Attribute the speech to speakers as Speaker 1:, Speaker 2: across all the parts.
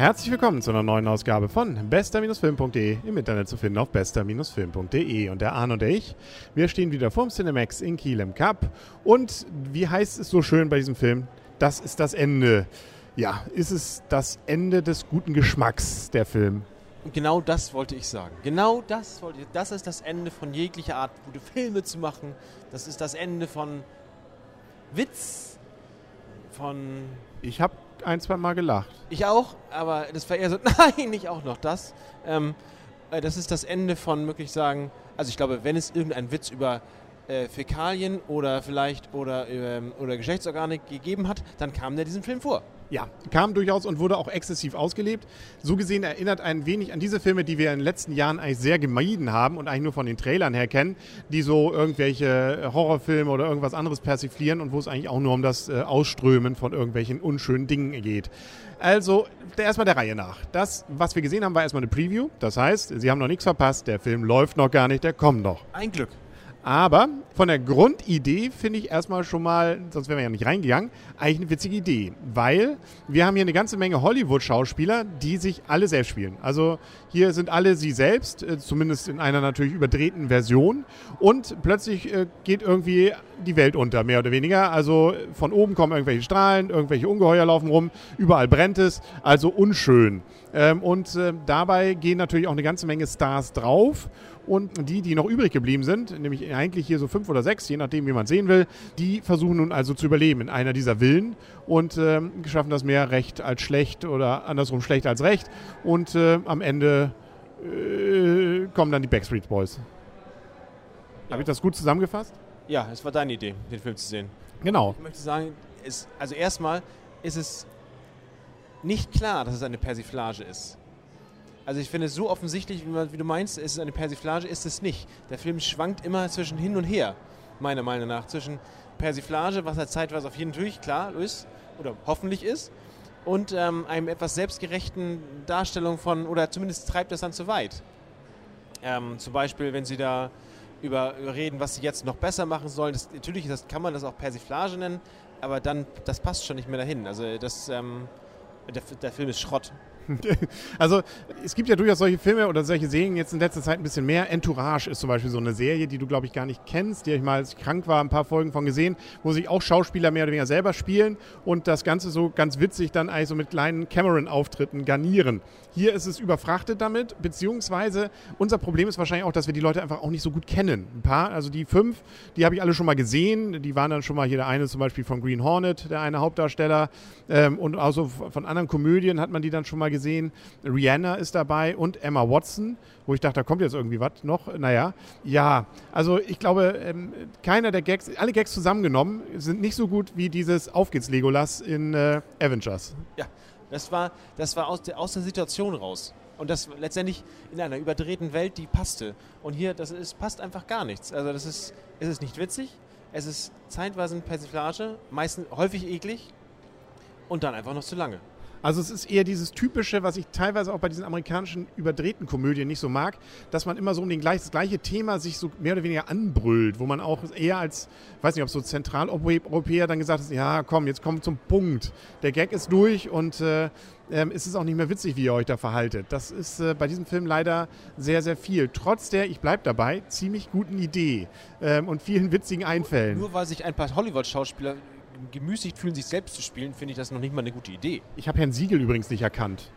Speaker 1: Herzlich willkommen zu einer neuen Ausgabe von bester-film.de im Internet zu finden auf bester-film.de. Und der Arne und ich, wir stehen wieder vorm Cinemax in Kiel im Cup. Und wie heißt es so schön bei diesem Film? Das ist das Ende. Ja, ist es das Ende des guten Geschmacks, der Film?
Speaker 2: Genau das wollte ich sagen. Genau das wollte ich. Das ist das Ende von jeglicher Art, gute Filme zu machen. Das ist das Ende von Witz, von.
Speaker 1: Ich habe ein, zwei Mal gelacht.
Speaker 2: Ich auch, aber das war eher so, nein, nicht auch noch das. Ähm, äh, das ist das Ende von wirklich sagen, also ich glaube, wenn es irgendeinen Witz über äh, Fäkalien oder vielleicht oder, ähm, oder Geschlechtsorgane gegeben hat, dann kam der diesem Film vor.
Speaker 1: Ja, kam durchaus und wurde auch exzessiv ausgelebt. So gesehen erinnert ein wenig an diese Filme, die wir in den letzten Jahren eigentlich sehr gemieden haben und eigentlich nur von den Trailern her kennen, die so irgendwelche Horrorfilme oder irgendwas anderes persiflieren und wo es eigentlich auch nur um das äh, Ausströmen von irgendwelchen unschönen Dingen geht. Also, erstmal der Reihe nach. Das, was wir gesehen haben, war erstmal eine Preview. Das heißt, Sie haben noch nichts verpasst. Der Film läuft noch gar nicht, der kommt noch.
Speaker 2: Ein Glück.
Speaker 1: Aber von der Grundidee finde ich erstmal schon mal, sonst wären wir ja nicht reingegangen, eigentlich eine witzige Idee. Weil wir haben hier eine ganze Menge Hollywood-Schauspieler, die sich alle selbst spielen. Also hier sind alle sie selbst, äh, zumindest in einer natürlich überdrehten Version. Und plötzlich äh, geht irgendwie die Welt unter, mehr oder weniger. Also von oben kommen irgendwelche Strahlen, irgendwelche Ungeheuer laufen rum, überall brennt es, also unschön. Ähm, und äh, dabei gehen natürlich auch eine ganze Menge Stars drauf. Und die, die noch übrig geblieben sind, nämlich eigentlich hier so fünf oder sechs, je nachdem, wie man sehen will, die versuchen nun also zu überleben in einer dieser Villen und äh, schaffen das mehr recht als schlecht oder andersrum schlecht als recht. Und äh, am Ende äh, kommen dann die Backstreet Boys. Ja. Habe ich das gut zusammengefasst?
Speaker 2: Ja, es war deine Idee, den Film zu sehen.
Speaker 1: Genau.
Speaker 2: Ich möchte sagen, es, also erstmal ist es nicht klar, dass es eine Persiflage ist. Also ich finde es so offensichtlich, wie, man, wie, du meinst, ist es eine Persiflage, ist es nicht. Der Film schwankt immer zwischen hin und her, meiner Meinung nach. Zwischen Persiflage, was er zeitweise auf jeden Fall klar ist, oder hoffentlich ist, und ähm, einem etwas selbstgerechten Darstellung von, oder zumindest treibt das dann zu weit. Ähm, zum Beispiel, wenn sie da über, reden, was sie jetzt noch besser machen sollen. Das, natürlich das, kann man das auch Persiflage nennen, aber dann, das passt schon nicht mehr dahin. Also das, ähm, der, der Film ist Schrott.
Speaker 1: Also es gibt ja durchaus solche Filme oder solche Serien jetzt in letzter Zeit ein bisschen mehr. Entourage ist zum Beispiel so eine Serie, die du, glaube ich, gar nicht kennst, die ich mal, als ich krank war, ein paar Folgen von gesehen, wo sich auch Schauspieler mehr oder weniger selber spielen und das Ganze so ganz witzig dann eigentlich so mit kleinen Cameron-Auftritten garnieren. Hier ist es überfrachtet damit, beziehungsweise unser Problem ist wahrscheinlich auch, dass wir die Leute einfach auch nicht so gut kennen. Ein paar, also die fünf, die habe ich alle schon mal gesehen. Die waren dann schon mal hier der eine zum Beispiel von Green Hornet, der eine Hauptdarsteller. Ähm, und auch so von anderen Komödien hat man die dann schon mal gesehen. Rihanna ist dabei und Emma Watson, wo ich dachte, da kommt jetzt irgendwie was noch. Naja, ja, also ich glaube, ähm, keiner der Gags, alle Gags zusammengenommen, sind nicht so gut wie dieses Auf geht's Legolas in äh, Avengers.
Speaker 2: Ja, das war, das war aus, der, aus der Situation raus. Und das letztendlich in einer überdrehten Welt, die passte. Und hier, das ist, passt einfach gar nichts. Also das ist, es ist nicht witzig, es ist zeitweise eine Persiflage, meistens häufig eklig und dann einfach noch zu lange.
Speaker 1: Also es ist eher dieses typische, was ich teilweise auch bei diesen amerikanischen überdrehten Komödien nicht so mag, dass man immer so um den gleich, das gleiche Thema sich so mehr oder weniger anbrüllt, wo man auch eher als, weiß nicht, ob so Zentraleuropäer dann gesagt hat, ja komm, jetzt kommt zum Punkt. Der Gag ist durch und äh, ähm, ist es auch nicht mehr witzig, wie ihr euch da verhaltet. Das ist äh, bei diesem Film leider sehr, sehr viel. Trotz der, ich bleibe dabei, ziemlich guten Idee ähm, und vielen witzigen Einfällen.
Speaker 2: Nur weil sich ein paar Hollywood-Schauspieler gemüßigt fühlen, sich selbst zu spielen, finde ich das noch nicht mal eine gute Idee.
Speaker 1: Ich habe Herrn Siegel übrigens nicht erkannt.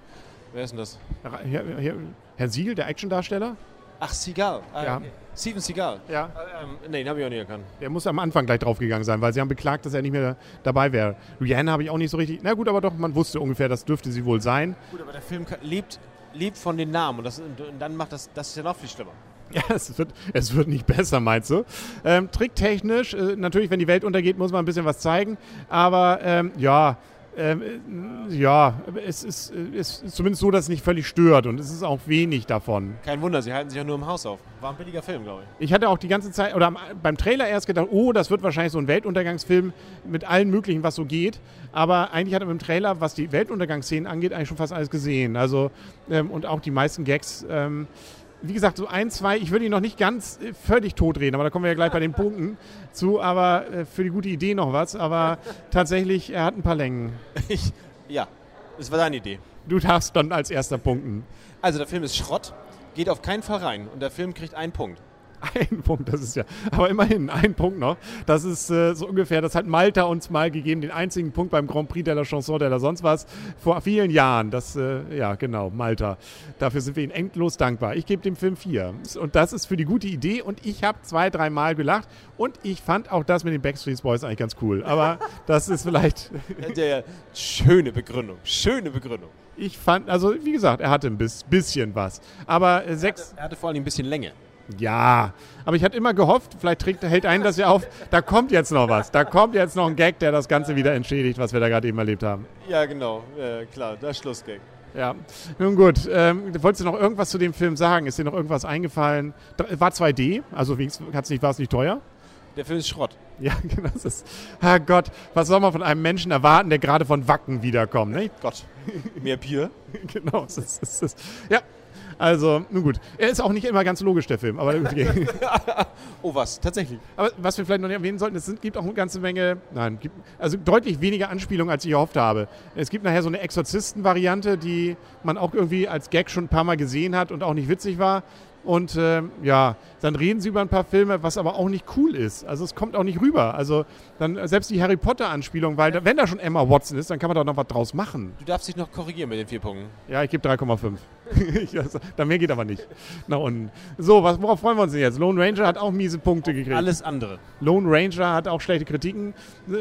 Speaker 2: Wer ist denn das?
Speaker 1: Herr, Herr, Herr Siegel, der Actiondarsteller?
Speaker 2: Ach, Seagal.
Speaker 1: Ah, ja.
Speaker 2: Steven Seagal.
Speaker 1: Ja.
Speaker 2: Ähm, nee, den habe ich auch nicht erkannt.
Speaker 1: Der muss am Anfang gleich draufgegangen sein, weil sie haben beklagt, dass er nicht mehr dabei wäre. Rihanna habe ich auch nicht so richtig. Na gut, aber doch, man wusste ungefähr, das dürfte sie wohl sein.
Speaker 2: Gut, aber der Film lebt, lebt von den Namen und, das, und dann macht das, das ist ja noch viel schlimmer.
Speaker 1: Ja, es wird, es wird nicht besser, meinst du? Ähm, tricktechnisch, äh, natürlich, wenn die Welt untergeht, muss man ein bisschen was zeigen. Aber ähm, ja, ähm, ja, es ist, es ist zumindest so, dass es nicht völlig stört und es ist auch wenig davon.
Speaker 2: Kein Wunder, sie halten sich ja nur im Haus auf. War ein billiger Film, glaube ich.
Speaker 1: Ich hatte auch die ganze Zeit, oder beim Trailer erst gedacht, oh, das wird wahrscheinlich so ein Weltuntergangsfilm mit allen möglichen, was so geht. Aber eigentlich hat man im Trailer, was die Weltuntergangsszenen angeht, eigentlich schon fast alles gesehen. Also, ähm, und auch die meisten Gags. Ähm, wie gesagt, so ein, zwei, ich würde ihn noch nicht ganz äh, völlig totreden, aber da kommen wir ja gleich bei den Punkten zu, aber äh, für die gute Idee noch was, aber tatsächlich, er hat ein paar Längen.
Speaker 2: Ich, ja, das war deine Idee.
Speaker 1: Du darfst dann als erster punkten.
Speaker 2: Also der Film ist Schrott, geht auf keinen Fall rein und der Film kriegt einen Punkt.
Speaker 1: Ein Punkt, das ist ja, aber immerhin ein Punkt noch. Das ist äh, so ungefähr, das hat Malta uns mal gegeben, den einzigen Punkt beim Grand Prix de la Chanson de la sonst was, vor vielen Jahren. Das, äh, ja, genau, Malta. Dafür sind wir ihnen endlos dankbar. Ich gebe dem Film vier. Und das ist für die gute Idee und ich habe zwei, dreimal gelacht und ich fand auch das mit den Backstreet Boys eigentlich ganz cool. Aber das ist vielleicht.
Speaker 2: Der, schöne Begründung, schöne Begründung.
Speaker 1: Ich fand, also wie gesagt, er hatte ein bisschen was. Aber äh, sechs.
Speaker 2: Er hatte, er hatte vor allem ein bisschen Länge.
Speaker 1: Ja, aber ich hatte immer gehofft, vielleicht trägt, hält einen das ja auf, da kommt jetzt noch was. Da kommt jetzt noch ein Gag, der das Ganze wieder entschädigt, was wir da gerade eben erlebt haben.
Speaker 2: Ja, genau, äh, klar, der Schlussgag.
Speaker 1: Ja, nun gut. Ähm, wolltest du noch irgendwas zu dem Film sagen? Ist dir noch irgendwas eingefallen? War 2D, also nicht, war es nicht teuer?
Speaker 2: Der Film ist Schrott.
Speaker 1: Ja, genau. Das ist, Herrgott, was soll man von einem Menschen erwarten, der gerade von Wacken wiederkommt? Ne?
Speaker 2: Gott, mehr Bier?
Speaker 1: genau. Das ist, das ist, ja, also, nun gut. Er ist auch nicht immer ganz logisch, der Film. Aber okay.
Speaker 2: oh, was? Tatsächlich.
Speaker 1: Aber was wir vielleicht noch nicht erwähnen sollten, es gibt auch eine ganze Menge, nein, gibt, also deutlich weniger Anspielungen, als ich erhofft habe. Es gibt nachher so eine Exorzisten-Variante, die man auch irgendwie als Gag schon ein paar Mal gesehen hat und auch nicht witzig war. Und äh, ja, dann reden sie über ein paar Filme, was aber auch nicht cool ist. Also es kommt auch nicht rüber. Also dann selbst die Harry Potter-Anspielung, weil da, wenn da schon Emma Watson ist, dann kann man doch noch was draus machen.
Speaker 2: Du darfst dich noch korrigieren mit den vier Punkten.
Speaker 1: Ja, ich gebe 3,5. da mehr geht aber nicht. Nach unten. So, was, worauf freuen wir uns denn jetzt? Lone Ranger hat auch miese Punkte gekriegt.
Speaker 2: Alles andere.
Speaker 1: Lone Ranger hat auch schlechte Kritiken,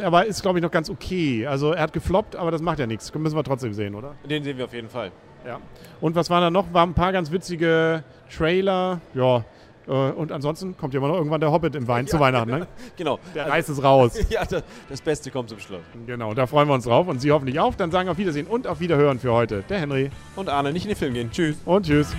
Speaker 1: aber ist, glaube ich, noch ganz okay. Also er hat gefloppt, aber das macht ja nichts. Müssen wir trotzdem sehen, oder?
Speaker 2: Den sehen wir auf jeden Fall.
Speaker 1: Ja. Und was waren da noch? Waren ein paar ganz witzige Trailer. Ja. Äh, und ansonsten kommt ja immer noch irgendwann der Hobbit im Wein ja, zu Weihnachten, ne?
Speaker 2: Genau.
Speaker 1: Der reißt es raus.
Speaker 2: ja, das Beste kommt zum Schluss.
Speaker 1: Genau, da freuen wir uns drauf und Sie hoffentlich auch. Dann sagen auf Wiedersehen und auf Wiederhören für heute. Der Henry.
Speaker 2: Und Arne, nicht in den Film gehen. Tschüss.
Speaker 1: Und tschüss.